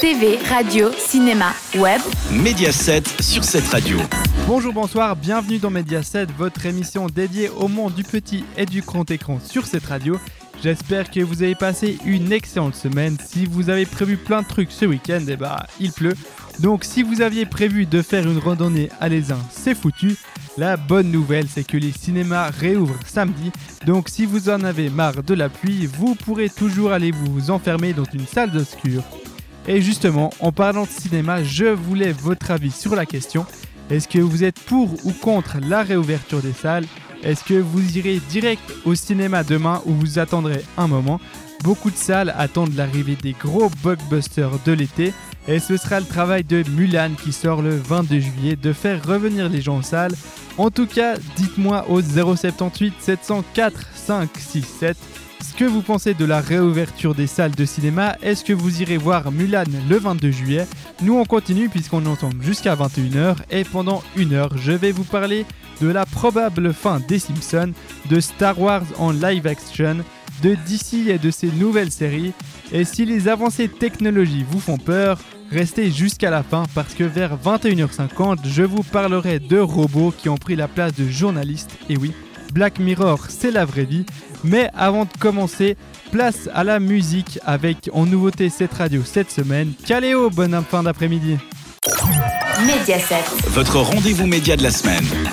TV, radio, cinéma, web. Mediaset sur cette radio. Bonjour, bonsoir, bienvenue dans Mediaset, votre émission dédiée au monde du petit et du grand écran sur cette radio. J'espère que vous avez passé une excellente semaine. Si vous avez prévu plein de trucs ce week-end, eh bah, il pleut. Donc si vous aviez prévu de faire une randonnée à l'Aisin, c'est foutu. La bonne nouvelle, c'est que les cinémas réouvrent samedi. Donc si vous en avez marre de la pluie, vous pourrez toujours aller vous enfermer dans une salle d'obscur. Et justement, en parlant de cinéma, je voulais votre avis sur la question. Est-ce que vous êtes pour ou contre la réouverture des salles? Est-ce que vous irez direct au cinéma demain ou vous attendrez un moment? Beaucoup de salles attendent l'arrivée des gros blockbusters de l'été et ce sera le travail de Mulan qui sort le 22 juillet de faire revenir les gens en salle. En tout cas, dites-moi au 078 704 567 ce que vous pensez de la réouverture des salles de cinéma. Est-ce que vous irez voir Mulan le 22 juillet? Nous on continue puisqu'on entend jusqu'à 21h et pendant une heure je vais vous parler de la probable fin des Simpsons, de Star Wars en live action, de DC et de ses nouvelles séries. Et si les avancées technologiques vous font peur, Restez jusqu'à la fin parce que vers 21h50, je vous parlerai de robots qui ont pris la place de journalistes. Et oui, Black Mirror, c'est la vraie vie. Mais avant de commencer, place à la musique avec en nouveauté cette radio cette semaine. Caléo, bonne fin d'après-midi. Mediaset. Votre rendez-vous média de la semaine.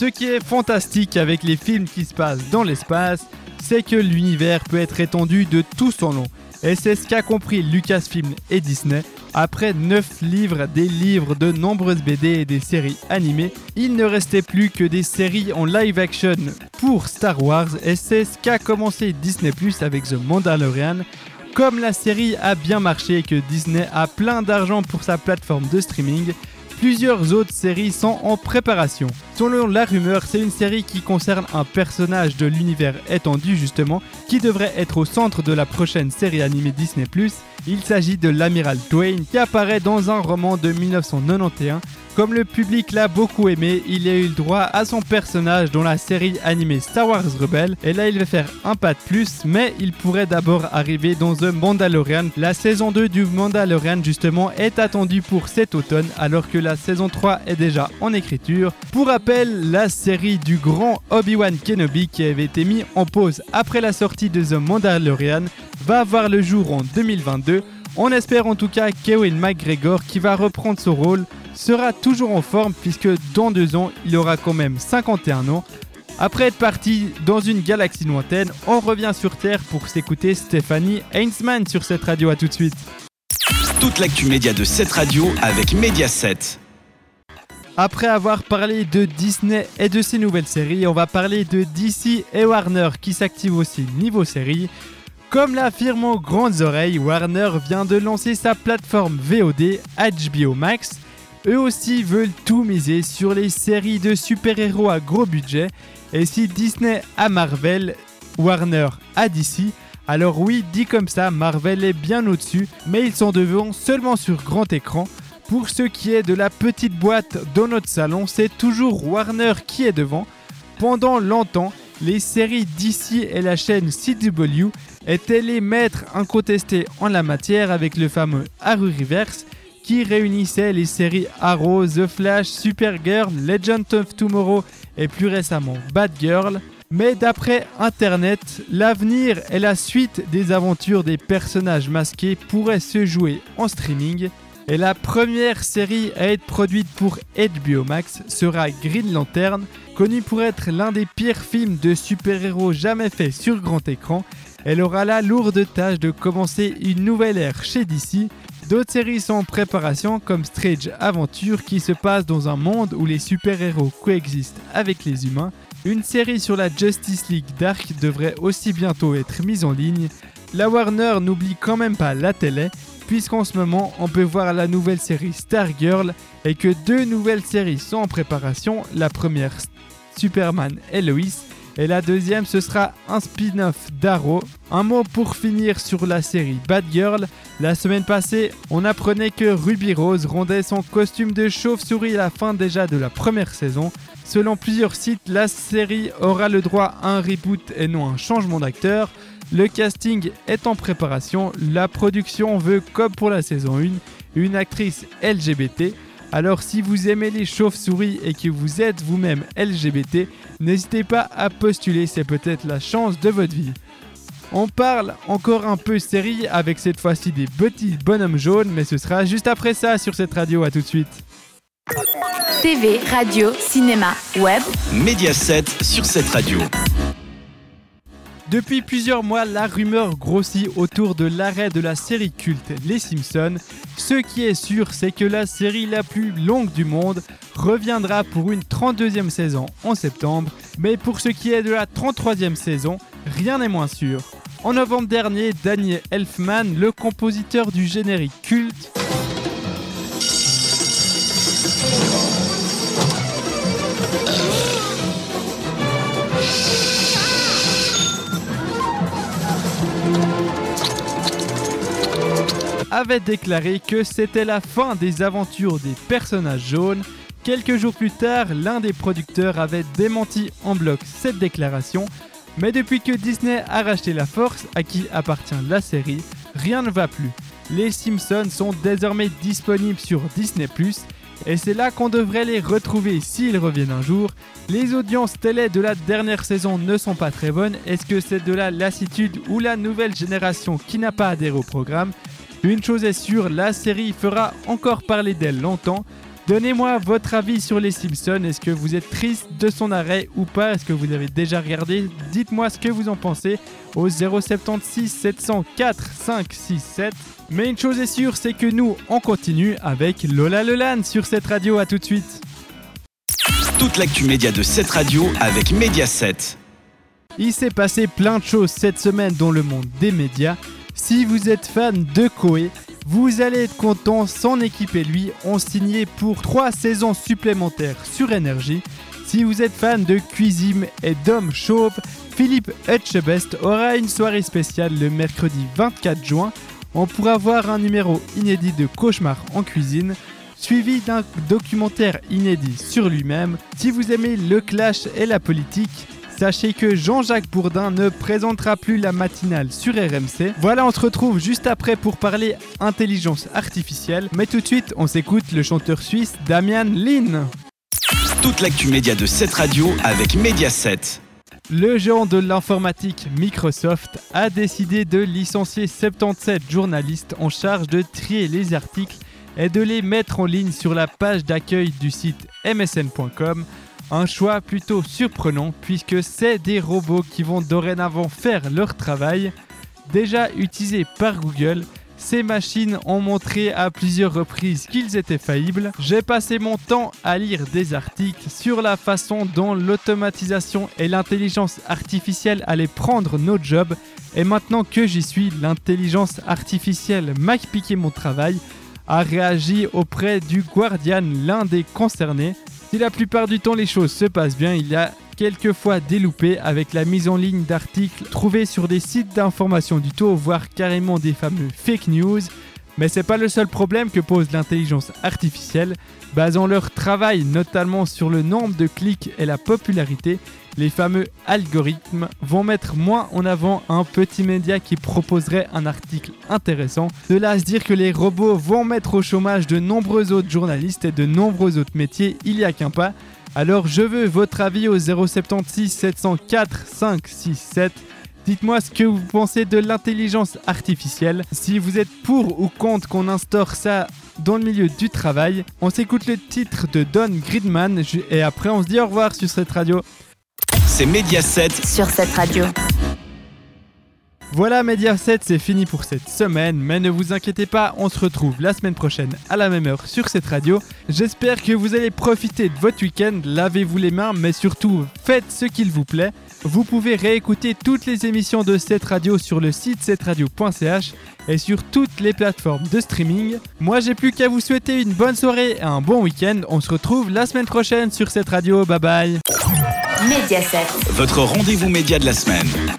Ce qui est fantastique avec les films qui se passent dans l'espace, c'est que l'univers peut être étendu de tout son long. Et c'est ce qu'a compris Lucasfilm et Disney. Après 9 livres, des livres, de nombreuses BD et des séries animées, il ne restait plus que des séries en live action pour Star Wars et c'est ce qu'a commencé Disney Plus avec The Mandalorian. Comme la série a bien marché et que Disney a plein d'argent pour sa plateforme de streaming, plusieurs autres séries sont en préparation. Selon la rumeur, c'est une série qui concerne un personnage de l'univers étendu justement, qui devrait être au centre de la prochaine série animée Disney ⁇ Il s'agit de l'amiral Twain qui apparaît dans un roman de 1991 comme le public l'a beaucoup aimé, il a eu le droit à son personnage dans la série animée Star Wars Rebelle. Et là, il va faire un pas de plus, mais il pourrait d'abord arriver dans The Mandalorian. La saison 2 du Mandalorian, justement, est attendue pour cet automne, alors que la saison 3 est déjà en écriture. Pour rappel, la série du grand Obi-Wan Kenobi qui avait été mis en pause après la sortie de The Mandalorian va voir le jour en 2022. On espère en tout cas Kevin McGregor qui va reprendre son rôle sera toujours en forme puisque dans deux ans, il aura quand même 51 ans. Après être parti dans une galaxie lointaine, on revient sur Terre pour s'écouter Stéphanie Heinzmann sur cette radio. À tout de suite. Toute l'actu média de cette radio avec Mediaset. Après avoir parlé de Disney et de ses nouvelles séries, on va parler de DC et Warner qui s'activent aussi niveau série. Comme l'affirme aux grandes oreilles, Warner vient de lancer sa plateforme VOD HBO Max eux aussi veulent tout miser sur les séries de super-héros à gros budget. Et si Disney a Marvel, Warner a DC, alors oui, dit comme ça, Marvel est bien au-dessus, mais ils sont devant seulement sur grand écran. Pour ce qui est de la petite boîte dans notre salon, c'est toujours Warner qui est devant. Pendant longtemps, les séries DC et la chaîne CW étaient les maîtres incontestés en la matière avec le fameux Arrowverse qui réunissait les séries Arrow, The Flash, Supergirl, Legend of Tomorrow et plus récemment Bad Girl. Mais d'après Internet, l'avenir et la suite des aventures des personnages masqués pourraient se jouer en streaming. Et la première série à être produite pour HBO Max sera Green Lantern, connu pour être l'un des pires films de super-héros jamais faits sur grand écran. Elle aura la lourde tâche de commencer une nouvelle ère chez DC D'autres séries sont en préparation comme Strange Aventure qui se passe dans un monde où les super-héros coexistent avec les humains. Une série sur la Justice League Dark devrait aussi bientôt être mise en ligne. La Warner n'oublie quand même pas la télé, puisqu'en ce moment on peut voir la nouvelle série Stargirl et que deux nouvelles séries sont en préparation. La première Superman et et la deuxième, ce sera un spin-off d'Arrow. Un mot pour finir sur la série Bad Girl. La semaine passée, on apprenait que Ruby Rose rendait son costume de chauve-souris à la fin déjà de la première saison. Selon plusieurs sites, la série aura le droit à un reboot et non un changement d'acteur. Le casting est en préparation, la production veut, comme pour la saison 1, une actrice LGBT. Alors si vous aimez les chauves-souris et que vous êtes vous-même LGBT, n'hésitez pas à postuler, c'est peut-être la chance de votre vie. On parle encore un peu série avec cette fois-ci des petits bonhommes jaunes, mais ce sera juste après ça sur cette radio, à tout de suite. TV, radio, cinéma, web. Média 7 sur cette radio. Depuis plusieurs mois, la rumeur grossit autour de l'arrêt de la série culte Les Simpsons. Ce qui est sûr, c'est que la série la plus longue du monde reviendra pour une 32e saison en septembre. Mais pour ce qui est de la 33e saison, rien n'est moins sûr. En novembre dernier, Daniel Elfman, le compositeur du générique culte, avait déclaré que c'était la fin des aventures des personnages jaunes. Quelques jours plus tard, l'un des producteurs avait démenti en bloc cette déclaration, mais depuis que Disney a racheté la Force, à qui appartient la série, rien ne va plus. Les Simpsons sont désormais disponibles sur Disney ⁇ et c'est là qu'on devrait les retrouver s'ils reviennent un jour. Les audiences télé de la dernière saison ne sont pas très bonnes. Est-ce que c'est de la lassitude ou la nouvelle génération qui n'a pas adhéré au programme? Une chose est sûre, la série fera encore parler d'elle longtemps. Donnez-moi votre avis sur les Simpsons. Est-ce que vous êtes triste de son arrêt ou pas? Est-ce que vous avez déjà regardé? Dites-moi ce que vous en pensez au 076 704 567. Mais une chose est sûre, c'est que nous, on continue avec Lola Lelan sur cette radio. À tout de suite. Toute l'actu média de cette radio avec Média 7. Il s'est passé plein de choses cette semaine dans le monde des médias. Si vous êtes fan de Koei, vous allez être content, son équipe et lui ont signé pour 3 saisons supplémentaires sur Énergie. Si vous êtes fan de cuisine et d'hommes chauves, Philippe Etchebest aura une soirée spéciale le mercredi 24 juin. On pourra voir un numéro inédit de Cauchemar en cuisine, suivi d'un documentaire inédit sur lui-même. Si vous aimez le clash et la politique, Sachez que Jean-Jacques Bourdin ne présentera plus la matinale sur RMC. Voilà, on se retrouve juste après pour parler intelligence artificielle. Mais tout de suite, on s'écoute le chanteur suisse Damian Lin. Toute l'actu média de cette radio avec Mediaset. Le géant de l'informatique Microsoft a décidé de licencier 77 journalistes en charge de trier les articles et de les mettre en ligne sur la page d'accueil du site msn.com un choix plutôt surprenant puisque c'est des robots qui vont dorénavant faire leur travail. Déjà utilisés par Google, ces machines ont montré à plusieurs reprises qu'ils étaient faillibles. J'ai passé mon temps à lire des articles sur la façon dont l'automatisation et l'intelligence artificielle allaient prendre nos jobs. Et maintenant que j'y suis, l'intelligence artificielle m'a piqué mon travail, a réagi auprès du Guardian, l'un des concernés. Si la plupart du temps les choses se passent bien, il y a quelquefois des loupés avec la mise en ligne d'articles trouvés sur des sites d'information du tout, voire carrément des fameux fake news. Mais c'est pas le seul problème que pose l'intelligence artificielle. Basant leur travail notamment sur le nombre de clics et la popularité, les fameux algorithmes vont mettre moins en avant un petit média qui proposerait un article intéressant. De là à se dire que les robots vont mettre au chômage de nombreux autres journalistes et de nombreux autres métiers, il n'y a qu'un pas. Alors je veux votre avis au 076 704 567. Dites-moi ce que vous pensez de l'intelligence artificielle. Si vous êtes pour ou contre qu'on instaure ça dans le milieu du travail. On s'écoute le titre de Don Gridman et après on se dit au revoir sur cette radio. C'est Mediaset sur cette radio. Voilà Mediaset, c'est fini pour cette semaine, mais ne vous inquiétez pas, on se retrouve la semaine prochaine à la même heure sur cette radio. J'espère que vous allez profiter de votre week-end, lavez-vous les mains, mais surtout faites ce qu'il vous plaît. Vous pouvez réécouter toutes les émissions de cette radio sur le site cetteradio.ch et sur toutes les plateformes de streaming. Moi j'ai plus qu'à vous souhaiter une bonne soirée et un bon week-end. On se retrouve la semaine prochaine sur cette radio. Bye bye. Mediaset. Votre rendez-vous média de la semaine.